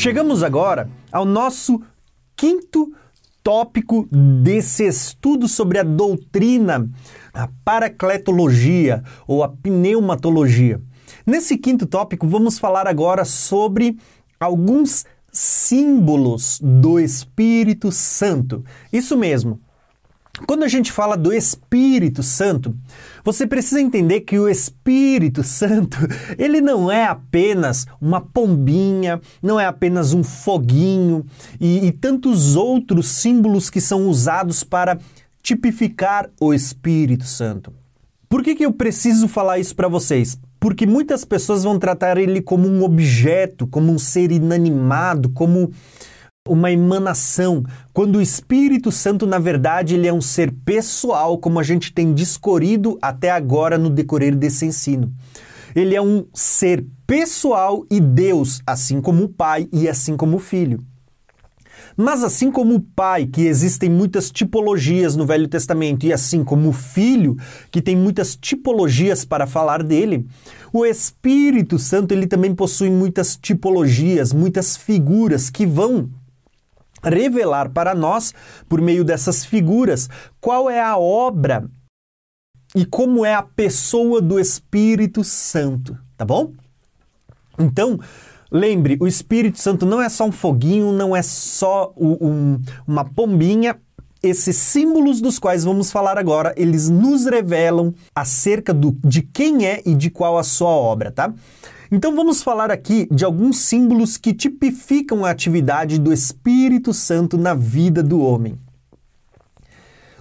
Chegamos agora ao nosso quinto tópico desse estudo sobre a doutrina, a paracletologia ou a pneumatologia. Nesse quinto tópico, vamos falar agora sobre alguns símbolos do Espírito Santo. Isso mesmo. Quando a gente fala do Espírito Santo, você precisa entender que o Espírito Santo, ele não é apenas uma pombinha, não é apenas um foguinho e, e tantos outros símbolos que são usados para tipificar o Espírito Santo. Por que, que eu preciso falar isso para vocês? Porque muitas pessoas vão tratar ele como um objeto, como um ser inanimado, como uma emanação, quando o Espírito Santo, na verdade, ele é um ser pessoal, como a gente tem discorrido até agora no decorrer desse ensino. Ele é um ser pessoal e Deus, assim como o Pai e assim como o Filho. Mas assim como o Pai, que existem muitas tipologias no Velho Testamento, e assim como o Filho, que tem muitas tipologias para falar dele, o Espírito Santo ele também possui muitas tipologias, muitas figuras que vão revelar para nós, por meio dessas figuras, qual é a obra e como é a pessoa do Espírito Santo, tá bom? Então, lembre, o Espírito Santo não é só um foguinho, não é só um, uma pombinha. Esses símbolos dos quais vamos falar agora, eles nos revelam acerca do, de quem é e de qual a sua obra, tá? Então vamos falar aqui de alguns símbolos que tipificam a atividade do Espírito Santo na vida do homem.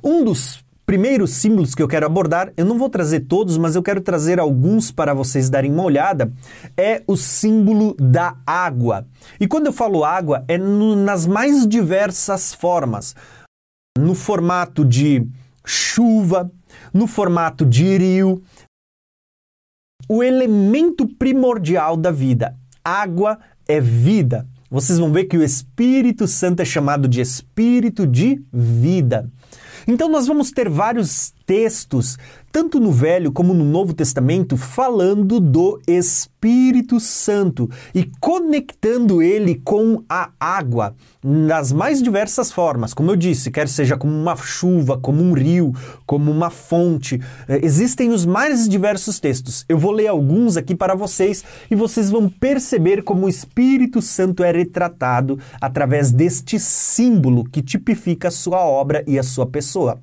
Um dos primeiros símbolos que eu quero abordar, eu não vou trazer todos, mas eu quero trazer alguns para vocês darem uma olhada, é o símbolo da água. E quando eu falo água, é no, nas mais diversas formas. No formato de chuva, no formato de rio, o elemento primordial da vida. Água é vida. Vocês vão ver que o Espírito Santo é chamado de Espírito de vida. Então, nós vamos ter vários textos tanto no Velho como no Novo Testamento, falando do Espírito Santo e conectando ele com a água nas mais diversas formas. Como eu disse, quer seja como uma chuva, como um rio, como uma fonte. É, existem os mais diversos textos. Eu vou ler alguns aqui para vocês e vocês vão perceber como o Espírito Santo é retratado através deste símbolo que tipifica a sua obra e a sua pessoa.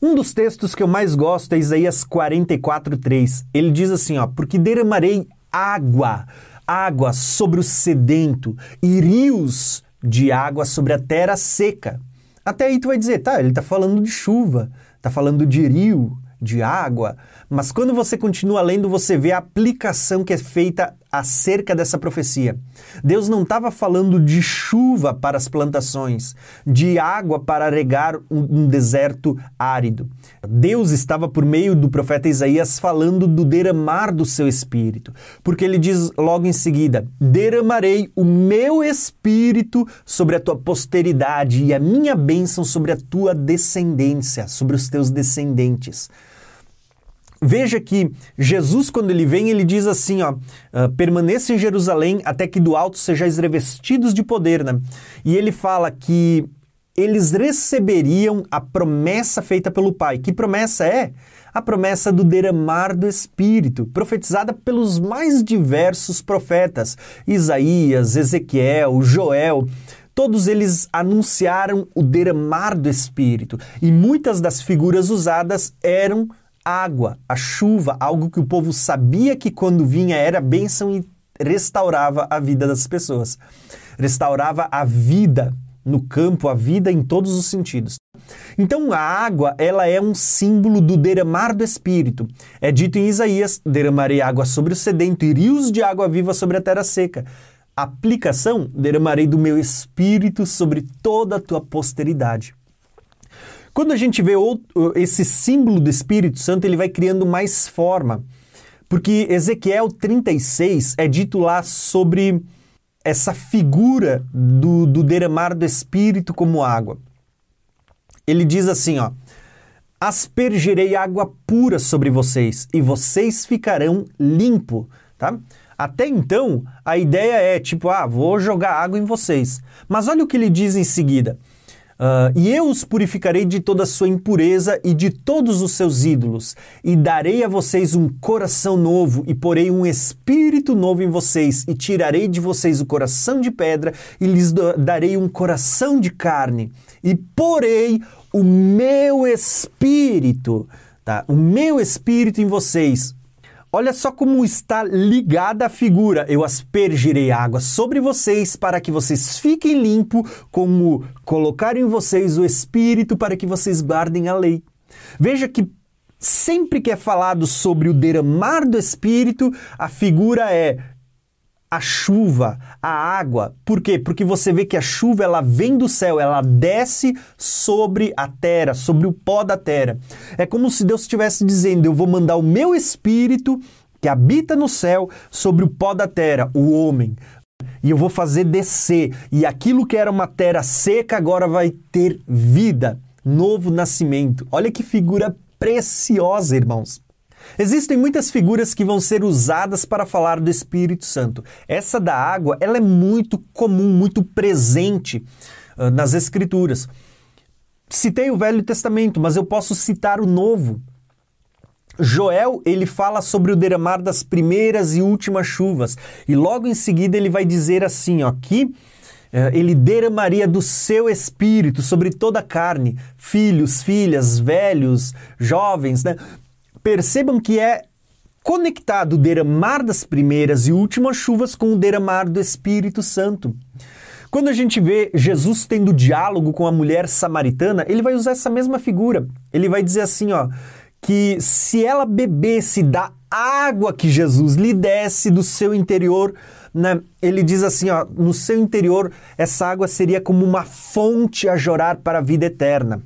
Um dos textos que eu mais gosto é Isaías 44:3. Ele diz assim, ó: "Porque derramarei água, água sobre o sedento e rios de água sobre a terra seca." Até aí tu vai dizer, tá, ele está falando de chuva, está falando de rio, de água, mas quando você continua lendo, você vê a aplicação que é feita acerca dessa profecia. Deus não estava falando de chuva para as plantações, de água para regar um, deserto árido. Deus estava, por meio do profeta Isaías, falando do derramar do seu espírito, porque ele diz logo em seguida: Derramarei o meu espírito sobre a tua posteridade e a minha bênção sobre a tua descendência, sobre os teus descendentes. Veja que Jesus, quando ele vem, ele diz assim: ó, uh, permaneça em Jerusalém até que do alto sejais revestidos de poder. Né? E ele fala que eles receberiam a promessa feita pelo Pai. Que promessa é? A promessa do derramar do Espírito, profetizada pelos mais diversos profetas: Isaías, Ezequiel, Joel. Todos eles anunciaram o derramar do Espírito e muitas das figuras usadas eram água, a chuva, algo que o povo sabia que quando vinha era bênção e restaurava a vida das pessoas. Restaurava a vida no campo, a vida em todos os sentidos. Então a água, ela é um símbolo do derramar do Espírito. É dito em Isaías: derramarei água sobre o sedento e rios de água viva sobre a terra seca. Aplicação: derramarei do meu Espírito sobre toda a tua posteridade. Quando a gente vê outro, esse símbolo do Espírito Santo, ele vai criando mais forma. Porque Ezequiel 36 é dito lá sobre essa figura do, do derramar do Espírito como água. Ele diz assim, ó: Aspergerei água pura sobre vocês e vocês ficarão limpo, tá? Até então, a ideia é tipo, ah, vou jogar água em vocês. Mas olha o que ele diz em seguida. Uh, e eu os purificarei de toda a sua impureza e de todos os seus ídolos, e darei a vocês um coração novo, e porei um espírito novo em vocês, e tirarei de vocês o coração de pedra, e lhes darei um coração de carne, e porei o meu espírito, tá? O meu espírito em vocês, Olha só como está ligada a figura. Eu aspergirei água sobre vocês para que vocês fiquem limpos, como colocar em vocês o Espírito para que vocês guardem a lei. Veja que sempre que é falado sobre o derramar do Espírito, a figura é a chuva, a água. Por quê? Porque você vê que a chuva ela vem do céu, ela desce sobre a terra, sobre o pó da terra. É como se Deus estivesse dizendo: Eu vou mandar o meu espírito que habita no céu sobre o pó da terra, o homem. E eu vou fazer descer. E aquilo que era uma terra seca agora vai ter vida, novo nascimento. Olha que figura preciosa, irmãos. Existem muitas figuras que vão ser usadas para falar do Espírito Santo. Essa da água, ela é muito comum, muito presente uh, nas Escrituras. Citei o Velho Testamento, mas eu posso citar o Novo. Joel, ele fala sobre o derramar das primeiras e últimas chuvas. E logo em seguida ele vai dizer assim, ó, que eh, ele derramaria do seu espírito sobre toda a carne, filhos, filhas, velhos, jovens, né? Percebam que é conectado o derramar das primeiras e últimas chuvas com o derramar do Espírito Santo. Quando a gente vê Jesus tendo diálogo com a mulher samaritana, ele vai usar essa mesma figura. Ele vai dizer assim, ó, que se ela bebesse da água que Jesus lhe desse do seu interior, né, ele diz assim, ó, no seu interior essa água seria como uma fonte a jorrar para a vida eterna.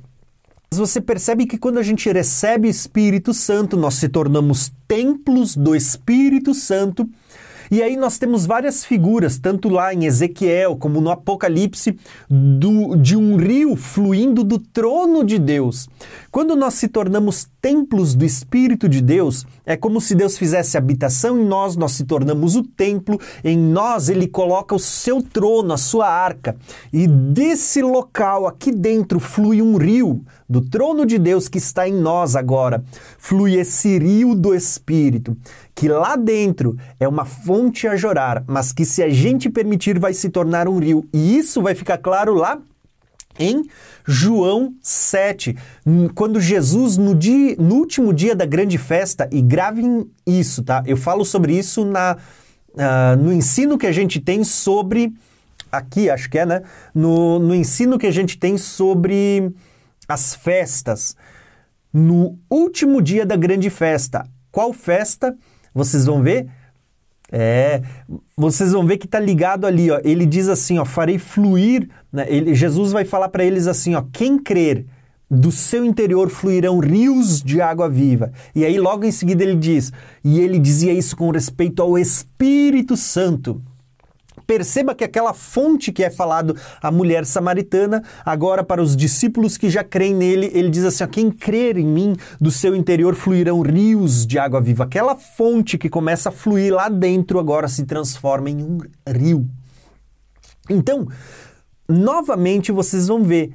Mas você percebe que quando a gente recebe o Espírito Santo, nós se tornamos templos do Espírito Santo e aí nós temos várias figuras, tanto lá em Ezequiel como no Apocalipse, do, de um rio fluindo do trono de Deus. Quando nós se tornamos templos do Espírito de Deus, é como se Deus fizesse habitação em nós, nós se tornamos o templo, em nós ele coloca o seu trono, a sua arca. E desse local, aqui dentro, flui um rio do trono de Deus que está em nós agora. Flui esse rio do Espírito que lá dentro é uma fonte a jorar, mas que se a gente permitir vai se tornar um rio. E isso vai ficar claro lá em João 7, quando Jesus, no, dia, no último dia da grande festa, e gravem isso, tá? Eu falo sobre isso na, uh, no ensino que a gente tem sobre. Aqui, acho que é, né? No, no ensino que a gente tem sobre as festas. No último dia da grande festa. Qual festa? Vocês vão ver? É, vocês vão ver que está ligado ali, ó. Ele diz assim, ó, farei fluir, né? Ele, Jesus vai falar para eles assim, ó, quem crer, do seu interior fluirão rios de água viva. E aí logo em seguida ele diz, e ele dizia isso com respeito ao Espírito Santo. Perceba que aquela fonte que é falado a mulher samaritana, agora para os discípulos que já creem nele, ele diz assim: quem crer em mim, do seu interior fluirão rios de água viva. Aquela fonte que começa a fluir lá dentro agora se transforma em um rio. Então, novamente vocês vão ver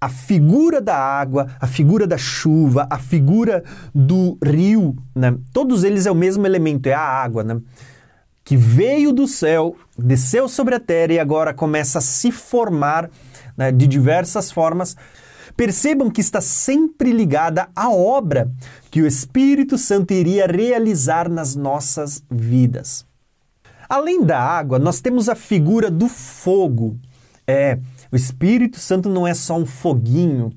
a figura da água, a figura da chuva, a figura do rio, né? Todos eles é o mesmo elemento, é a água, né? Que veio do céu, desceu sobre a terra e agora começa a se formar né, de diversas formas. Percebam que está sempre ligada à obra que o Espírito Santo iria realizar nas nossas vidas. Além da água, nós temos a figura do fogo. É, o Espírito Santo não é só um foguinho,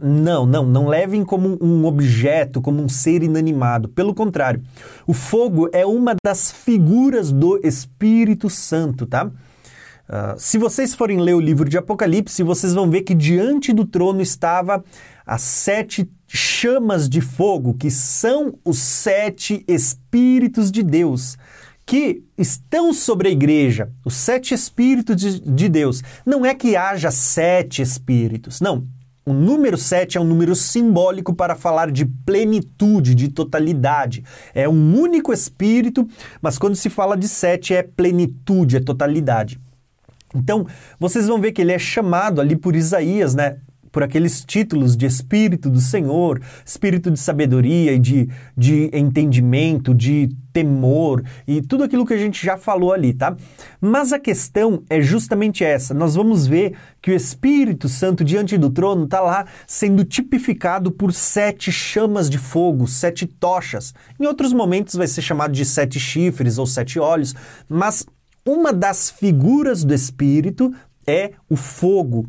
não, não, não levem como um objeto, como um ser inanimado. Pelo contrário, o fogo é uma das figuras do Espírito Santo, tá? Uh, se vocês forem ler o livro de Apocalipse, vocês vão ver que diante do trono estava as sete chamas de fogo, que são os sete Espíritos de Deus, que estão sobre a igreja, os sete Espíritos de, de Deus. Não é que haja sete Espíritos, não O número 7 é um número simbólico para falar de plenitude, de totalidade. É um único espírito, mas quando se fala de 7 é plenitude, é totalidade. Então, vocês vão ver que ele é chamado ali por Isaías, né? Por aqueles títulos de Espírito do Senhor, Espírito de sabedoria e de, de entendimento, de temor e tudo aquilo que a gente já falou ali, tá? Mas a questão é justamente essa. Nós vamos ver que o Espírito Santo diante do trono está lá sendo tipificado por sete chamas de fogo, sete tochas. Em outros momentos vai ser chamado de sete chifres ou sete olhos, mas uma das figuras do Espírito é o fogo,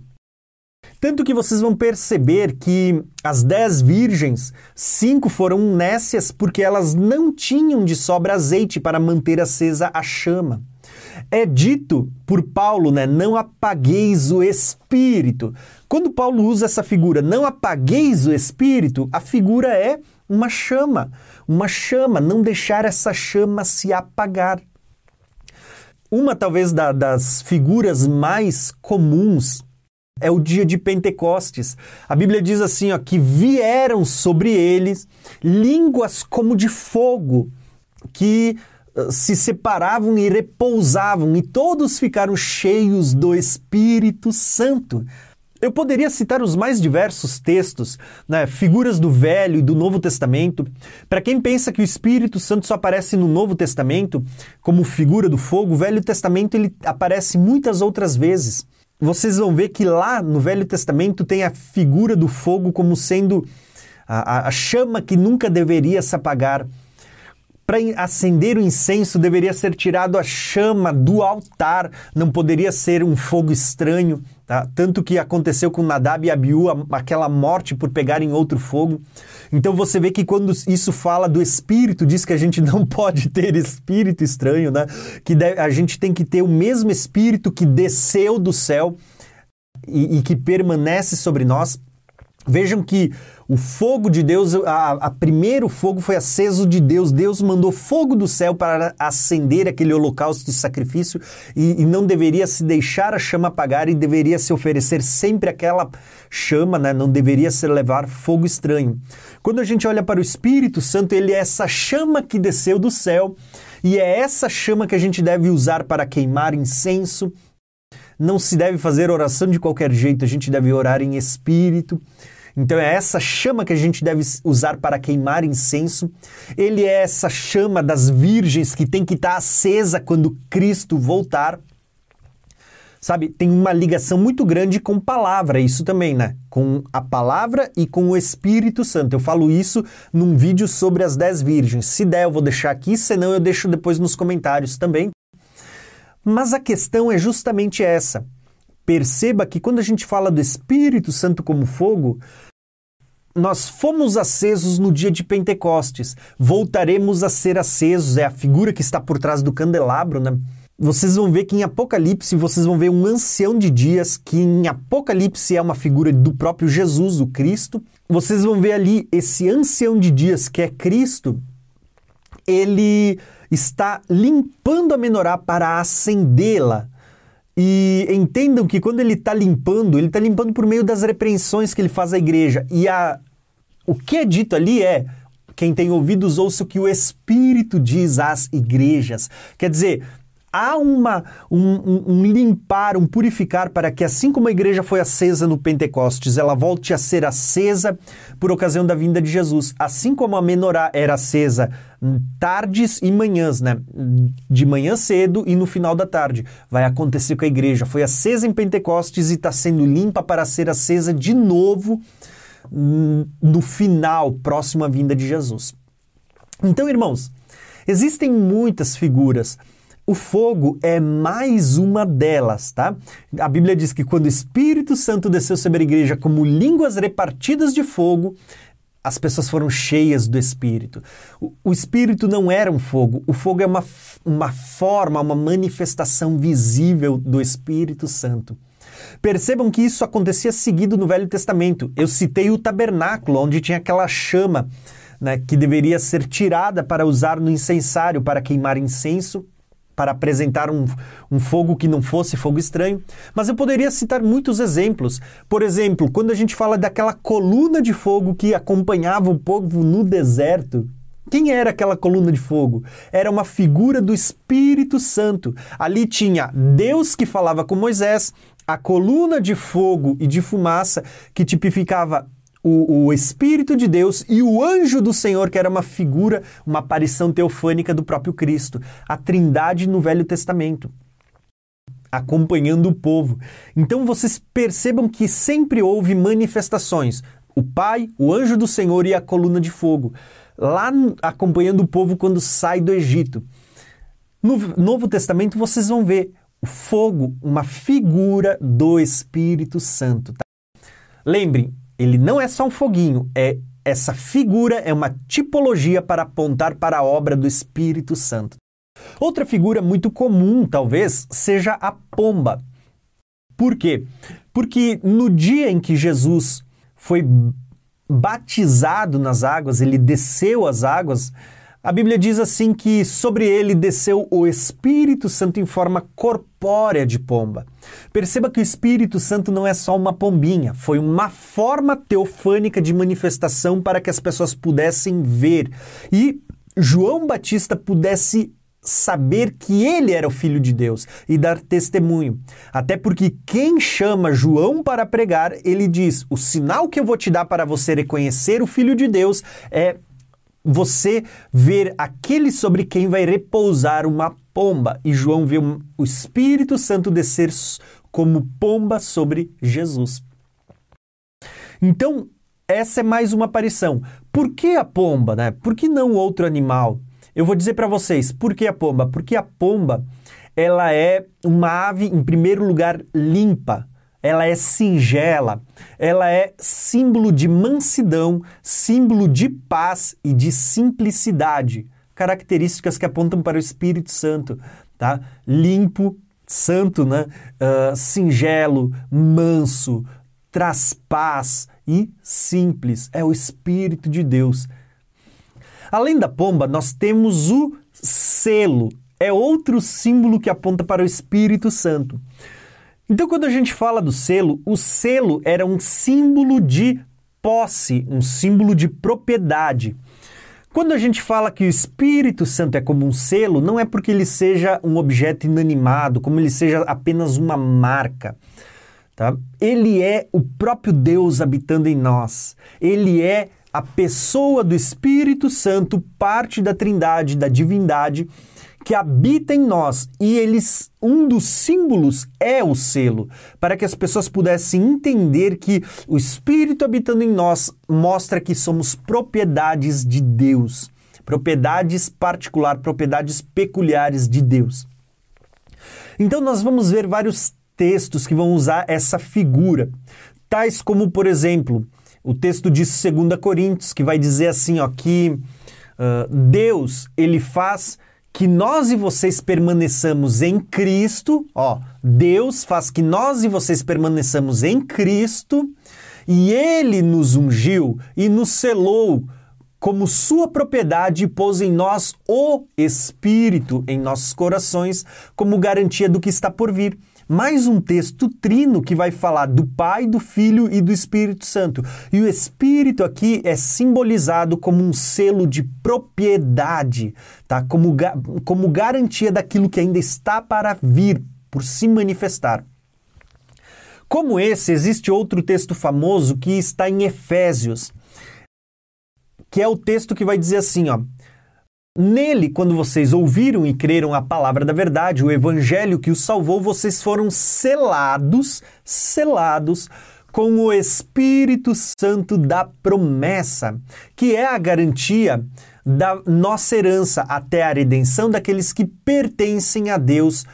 tanto que vocês vão perceber que as dez virgens, cinco foram nécias porque elas não tinham de sobra azeite para manter acesa a chama. É dito por Paulo, né? Não apagueis o espírito. Quando Paulo usa essa figura, não apagueis o espírito, a figura é uma chama. Uma chama, não deixar essa chama se apagar. Uma, talvez, da, das figuras mais comuns é o dia de Pentecostes. A Bíblia diz assim, ó, que vieram sobre eles línguas como de fogo, que uh, se separavam e repousavam, e todos ficaram cheios do Espírito Santo. Eu poderia citar os mais diversos textos, né, figuras do Velho e do Novo Testamento. Para quem pensa que o Espírito Santo só aparece no Novo Testamento como figura do fogo, o Velho Testamento ele aparece muitas outras vezes vocês vão ver que lá no Velho Testamento tem a figura do fogo como sendo a, a chama que nunca deveria se apagar. Para acender o incenso deveria ser tirado a chama do altar, não poderia ser um fogo estranho, tá? tanto que aconteceu com Nadab e Abiú, aquela morte por pegarem outro fogo. Então você vê que quando isso fala do espírito, diz que a gente não pode ter espírito estranho, né? Que a gente tem que ter o mesmo espírito que desceu do céu e, e que permanece sobre nós. Vejam que o fogo de Deus, a, a, primeiro fogo foi aceso de Deus. Deus mandou fogo do céu para acender aquele holocausto de sacrifício e, e não deveria se deixar a chama apagar e deveria se oferecer sempre aquela chama, né? não deveria se levar fogo estranho. Quando a gente olha para o Espírito Santo, ele é essa chama que desceu do céu e é essa chama que a gente deve usar para queimar incenso. Não se deve fazer oração de qualquer jeito, a gente deve orar em espírito. Então é essa chama que a gente deve usar para queimar incenso. Ele é essa chama das virgens que tem que estar acesa quando Cristo voltar. Sabe, tem uma ligação muito grande com palavra, isso também, né? Com a palavra e com o Espírito Santo. Eu falo isso num vídeo sobre as dez virgens. Se der, eu vou deixar aqui, senão eu deixo depois nos comentários também. Mas a questão é justamente essa. Perceba que quando a gente fala do Espírito Santo como fogo, nós fomos acesos no dia de Pentecostes, voltaremos a ser acesos, é a figura que está por trás do candelabro, né? Vocês vão ver que em Apocalipse, vocês vão ver um ancião de dias, que em Apocalipse é uma figura do próprio Jesus, o Cristo. Vocês vão ver ali esse ancião de dias, que é Cristo, ele está limpando a menorá para acendê-la. E entendam que quando ele está limpando, ele está limpando por meio das repreensões que ele faz à igreja. E a, o que é dito ali é: quem tem ouvidos ouça o que o Espírito diz às igrejas. Quer dizer, há uma, um, um, limpar, um purificar para que, assim como a igreja foi acesa no Pentecostes, ela volte a ser acesa por ocasião da vinda de Jesus. Assim como a menorá era acesa tardes e manhãs, né? De manhã cedo e no final da tarde. Vai acontecer com a igreja. Foi acesa em Pentecostes e está sendo limpa para ser acesa de novo hum, no final, próximo à vinda de Jesus. Então, irmãos, existem muitas figuras o fogo é mais uma delas, tá? A Bíblia diz que quando o Espírito Santo desceu sobre a igreja como línguas repartidas de fogo, as pessoas foram cheias do Espírito. O, o, Espírito não era um fogo, o fogo é uma, uma forma, uma manifestação visível do Espírito Santo. Percebam que isso acontecia seguido no Velho Testamento. Eu citei o tabernáculo, onde tinha aquela chama né, que deveria ser tirada para usar no incensário, para queimar incenso para apresentar um, um fogo que não fosse fogo estranho. Mas eu poderia citar muitos exemplos. Por exemplo, quando a gente fala daquela coluna de fogo que acompanhava o povo no deserto, quem era aquela coluna de fogo? Era uma figura do Espírito Santo. Ali tinha Deus que falava com Moisés, a coluna de fogo e de fumaça que tipificava o, o, Espírito de Deus e o anjo do Senhor, que era uma figura, uma aparição teofânica do próprio Cristo, a trindade no Velho Testamento, acompanhando o povo. Então vocês percebam que sempre houve manifestações: o Pai, o anjo do Senhor e a coluna de fogo, lá acompanhando o povo quando sai do Egito. No Novo Testamento vocês vão ver o fogo, uma figura do Espírito Santo. Tá? Lembrem, ele não é só um foguinho, é essa figura é uma tipologia para apontar para a obra do Espírito Santo. Outra figura muito comum, talvez, seja a pomba. Por quê? Porque no dia em que Jesus foi batizado nas águas, ele desceu as águas, a Bíblia diz assim que sobre ele desceu o Espírito Santo em forma corpórea de pomba. Perceba que o Espírito Santo não é só uma pombinha, foi uma forma teofânica de manifestação para que as pessoas pudessem ver e João Batista pudesse saber que ele era o filho de Deus e dar testemunho. Até porque quem chama João para pregar, ele diz: "O sinal que eu vou te dar para você reconhecer o filho de Deus é você ver aquele sobre quem vai repousar uma pomba. E João vê o Espírito Santo descer como pomba sobre Jesus. Então, essa é mais uma aparição. Por que a pomba, né? Por que não outro animal? Eu vou dizer para vocês, por que a pomba? Porque a pomba, ela é uma ave em primeiro lugar limpa ela é singela, ela é símbolo de mansidão, símbolo de paz e de simplicidade, características que apontam para o Espírito Santo, tá? Limpo, santo, né? Uh, singelo, manso, traz paz e simples, é o Espírito de Deus. Além da pomba, nós temos o selo, é outro símbolo que aponta para o Espírito Santo. Então, quando a gente fala do selo, o selo era um símbolo de posse, um símbolo de propriedade. Quando a gente fala que o Espírito Santo é como um selo, não é porque ele seja um objeto inanimado, como ele seja apenas uma marca. Tá? Ele é o próprio Deus habitando em nós. Ele é a pessoa do Espírito Santo, parte da Trindade, da divindade, que habita em nós e eles um dos símbolos é o selo, para que as pessoas pudessem entender que o espírito habitando em nós mostra que somos propriedades de Deus, propriedades particular, propriedades peculiares de Deus. Então nós vamos ver vários textos que vão usar essa figura, tais como, por exemplo, o texto de 2 Coríntios, que vai dizer assim, ó, que uh, Deus, ele faz que nós e vocês permaneçamos em Cristo, ó, Deus faz que nós e vocês permaneçamos em Cristo, e ele nos ungiu e nos selou como sua propriedade e pôs em nós o Espírito em nossos corações como garantia do que está por vir mais um texto trino que vai falar do Pai, do Filho e do Espírito Santo. E o Espírito aqui é simbolizado como um selo de propriedade, tá? Como, como garantia daquilo que ainda está para vir, por se manifestar. Como esse, existe outro texto famoso que está em Efésios, que é o texto que vai dizer assim, ó: Nele, quando vocês ouviram e creram a palavra da verdade, o evangelho que os salvou, vocês foram selados, selados com o Espírito Santo da promessa, que é a garantia da nossa herança até a redenção daqueles que pertencem a Deus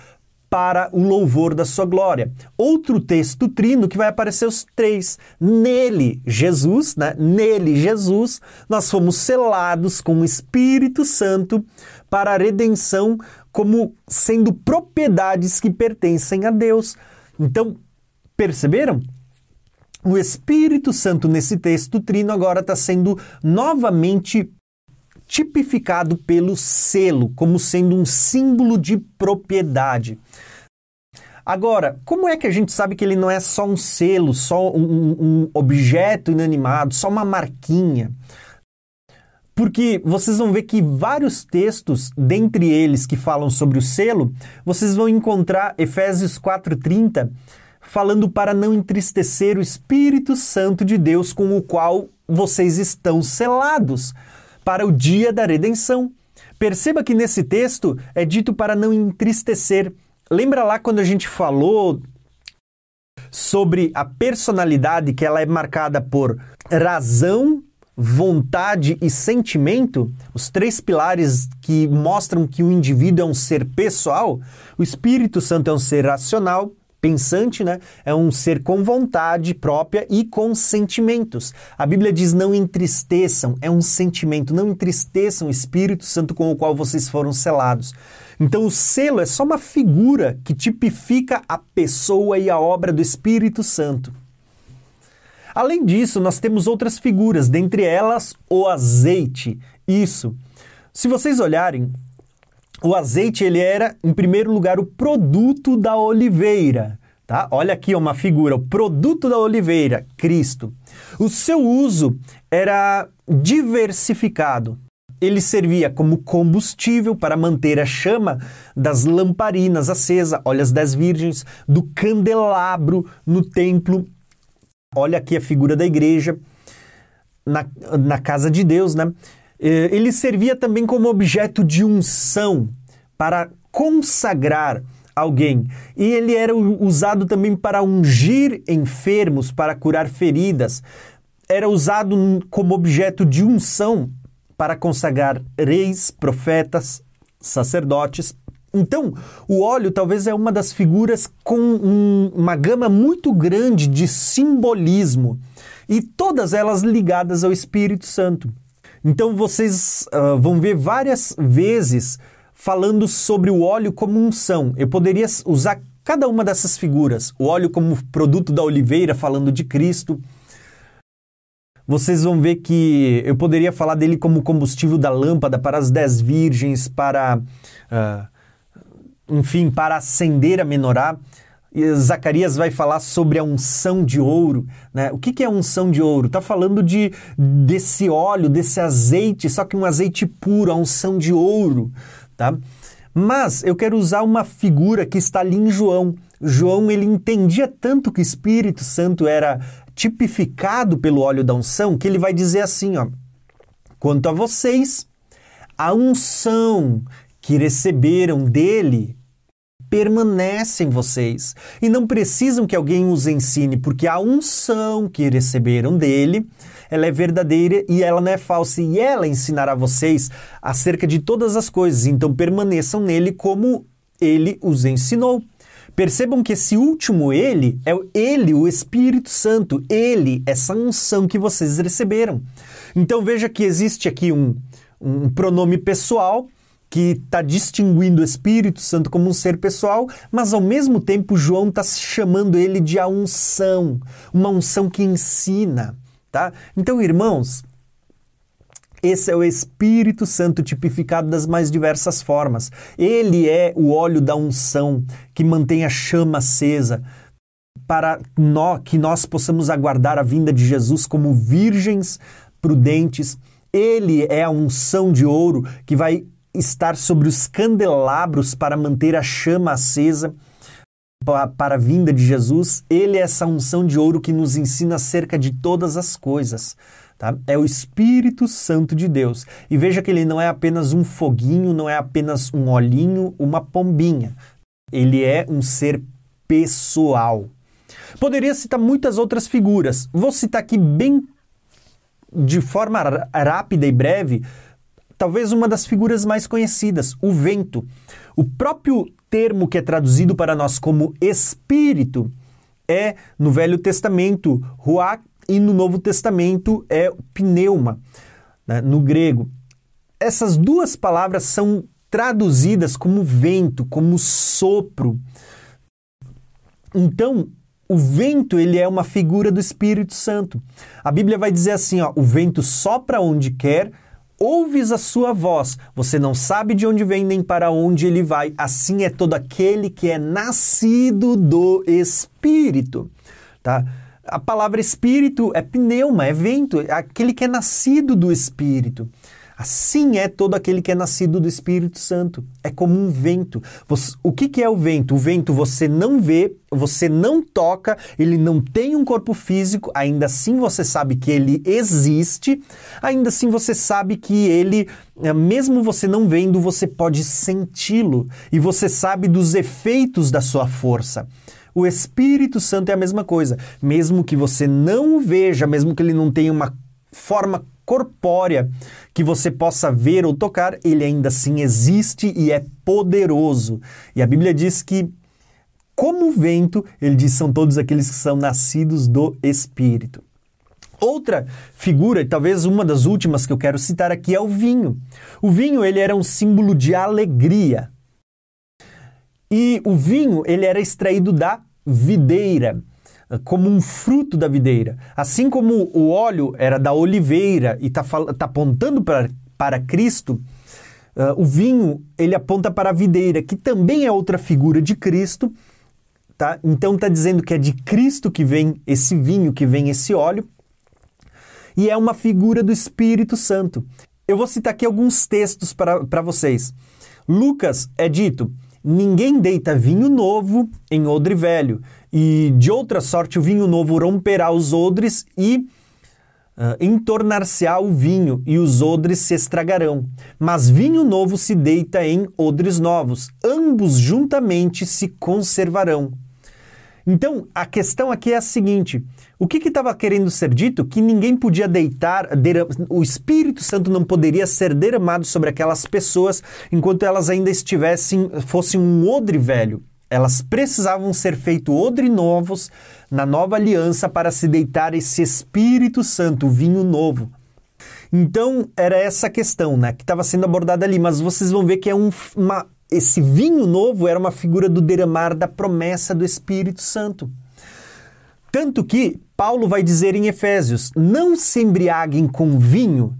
para o louvor da sua glória. Outro texto trino que vai aparecer os três. Nele, Jesus, né? Nele, Jesus, nós fomos selados com o Espírito Santo para a redenção como sendo propriedades que pertencem a Deus. Então, perceberam? O Espírito Santo nesse texto trino agora está sendo novamente tipificado pelo selo, como sendo um símbolo de propriedade. Agora, como é que a gente sabe que ele não é só um selo, só um, um objeto inanimado, só uma marquinha? Porque vocês vão ver que vários textos, dentre eles que falam sobre o selo, vocês vão encontrar Efésios 4:30 falando para não entristecer o Espírito Santo de Deus com o qual vocês estão selados para o dia da redenção. Perceba que nesse texto é dito para não entristecer. Lembra lá quando a gente falou sobre a personalidade que ela é marcada por razão, vontade e sentimento, os três pilares que mostram que o indivíduo é um ser pessoal, o Espírito Santo é um ser racional, pensante, né? É um ser com vontade própria e com sentimentos. A Bíblia diz: não entristeçam, é um sentimento, não entristeçam o Espírito Santo com o qual vocês foram selados. Então, o selo é só uma figura que tipifica a pessoa e a obra do Espírito Santo. Além disso, nós temos outras figuras, dentre elas o azeite. Isso. Se vocês olharem, o azeite ele era, em primeiro lugar, o produto da oliveira. Tá? Olha aqui uma figura, o produto da oliveira, Cristo. O seu uso era diversificado. Ele servia como combustível para manter a chama das lamparinas acesa, olha as dez virgens, do candelabro no templo. Olha aqui a figura da igreja, na, na casa de Deus, né? Eh, ele servia também como objeto de unção para consagrar alguém. E ele era usado também para ungir enfermos, para curar feridas. Era usado como objeto de unção para consagrar reis, profetas, sacerdotes. Então, o óleo talvez é uma das figuras com um, uma gama muito grande de simbolismo e todas elas ligadas ao Espírito Santo. Então vocês uh, vão ver várias vezes falando sobre o óleo como unção. Eu poderia usar cada uma dessas figuras. O óleo como produto da oliveira, falando de Cristo. Vocês vão ver que eu poderia falar dele como combustível da lâmpada para as dez virgens, para, uh, enfim, para acender a menorá. Zacarias vai falar sobre a unção de ouro. Né? O que, que é unção de ouro? Está falando de, desse óleo, desse azeite, só que um azeite puro, a unção de ouro. Tá? Mas eu quero usar uma figura que está ali em João. João ele entendia tanto que o Espírito Santo era tipificado pelo óleo da unção que ele vai dizer assim, ó: Quanto a vocês, a unção que receberam dele permanece em vocês e não precisam que alguém os ensine, porque a unção que receberam dele, ela é verdadeira e ela não é falsa e ela ensinará vocês acerca de todas as coisas. Então permaneçam nele como ele os ensinou. Percebam que esse último ele é ele, o Espírito Santo, ele, essa unção que vocês receberam. Então veja que existe aqui um, um pronome pessoal que está distinguindo o Espírito Santo como um ser pessoal, mas ao mesmo tempo João está chamando ele de a unção, uma unção que ensina, tá? Então, irmãos, esse é o Espírito Santo tipificado das mais diversas formas. Ele é o óleo da unção que mantém a chama acesa para nós, que nós possamos aguardar a vinda de Jesus como virgens prudentes. Ele é a unção de ouro que vai estar sobre os candelabros para manter a chama acesa para a vinda de Jesus. Ele é essa unção de ouro que nos ensina acerca de todas as coisas. Tá? É o Espírito Santo de Deus. E veja que ele não é apenas um foguinho, não é apenas um olhinho, uma pombinha. Ele é um ser pessoal. Poderia citar muitas outras figuras. Vou citar aqui bem de forma rápida e breve talvez uma das figuras mais conhecidas, o vento. O próprio termo que é traduzido para nós como espírito é, no Velho Testamento, ruach, e no Novo Testamento é pneuma, né, no grego. Essas duas palavras são traduzidas como vento, como sopro. Então, o vento ele é uma figura do Espírito Santo. A Bíblia vai dizer assim, ó, o vento sopra onde quer, ouves a sua voz, você não sabe de onde vem nem para onde ele vai. Assim é todo aquele que é nascido do Espírito, tá? A palavra espírito é pneuma, é vento, é aquele que é nascido do Espírito. Assim é todo aquele que é nascido do Espírito Santo. É como um vento. Você, o que, é o vento? O vento você não vê, você não toca, ele não tem um corpo físico, ainda assim você sabe que ele existe, ainda assim você sabe que ele, eh, mesmo você não vendo, você pode senti-lo e você sabe dos efeitos da sua força. O Espírito Santo é a mesma coisa. Mesmo que você não o veja, mesmo que ele não tenha uma forma corpórea que você possa ver ou tocar, ele ainda assim existe e é poderoso. E a Bíblia diz que, como o vento, ele diz são todos aqueles que são nascidos do Espírito. Outra figura, e talvez uma das últimas que eu quero citar aqui, é o vinho. O vinho ele era um símbolo de alegria. E o vinho ele era extraído da videira como um fruto da videira. Assim como o óleo era da oliveira e está tá apontando para, para Cristo, uh, o vinho ele aponta para a videira, que também é outra figura de Cristo. Tá? Então está dizendo que é de Cristo que vem esse vinho, que vem esse óleo, e é uma figura do Espírito Santo. Eu vou citar aqui alguns textos para vocês. Lucas é dito: Ninguém deita vinho novo em odre velho, e de outra sorte o vinho novo romperá os odres e uh, entornar-se-á o vinho, e os odres se estragarão. Mas vinho novo se deita em odres novos, ambos juntamente se conservarão. Então, a questão aqui é a seguinte: o que estava que querendo ser dito? Que ninguém podia deitar, o Espírito Santo não poderia ser derramado sobre aquelas pessoas enquanto elas ainda estivessem, fossem um odre velho. Elas precisavam ser feitos odre novos na nova aliança para se deitar esse Espírito Santo, vinho novo. Então, era essa questão né, que estava sendo abordada ali, mas vocês vão ver que é um, uma, esse vinho novo era uma figura do derramar da promessa do Espírito Santo. Tanto que Paulo vai dizer em Efésios: não se embriaguem com vinho,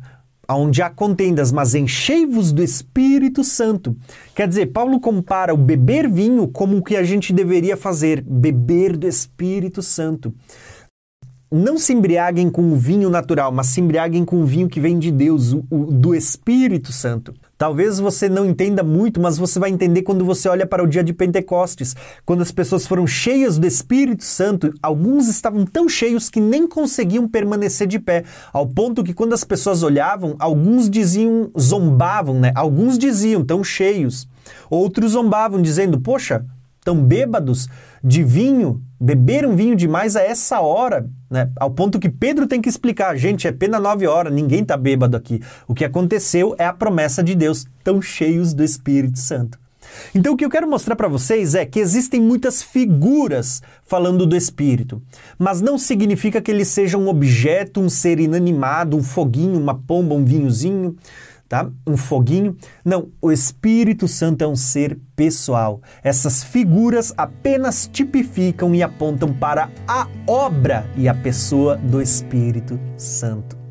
onde há contendas, mas enchei-vos do Espírito Santo. Quer dizer, Paulo compara o beber vinho como o que a gente deveria fazer, beber do Espírito Santo. Não se embriaguem com o vinho natural, mas se embriaguem com o vinho que vem de Deus, o, o, do Espírito Santo. Talvez você não entenda muito, mas você vai entender quando você olha para o dia de Pentecostes, quando as pessoas foram cheias do Espírito Santo, alguns estavam tão cheios que nem conseguiam permanecer de pé, ao ponto que quando as pessoas olhavam, alguns diziam, zombavam, né? Alguns diziam, tão cheios. Outros zombavam, dizendo: Poxa, tão bêbados de vinho, beberam vinho demais a essa hora, né? Ao ponto que Pedro tem que explicar, gente, é pena nove horas, ninguém está bêbado aqui. O que aconteceu é a promessa de Deus, tão cheios do Espírito Santo. Então o que eu quero mostrar para vocês é que existem muitas figuras falando do espírito, mas não significa que ele seja um objeto, um ser inanimado, um foguinho, uma pomba, um vinhozinho tá? Um foguinho. Não, o Espírito Santo é um ser pessoal. Essas figuras apenas tipificam e apontam para a obra e a pessoa do Espírito Santo.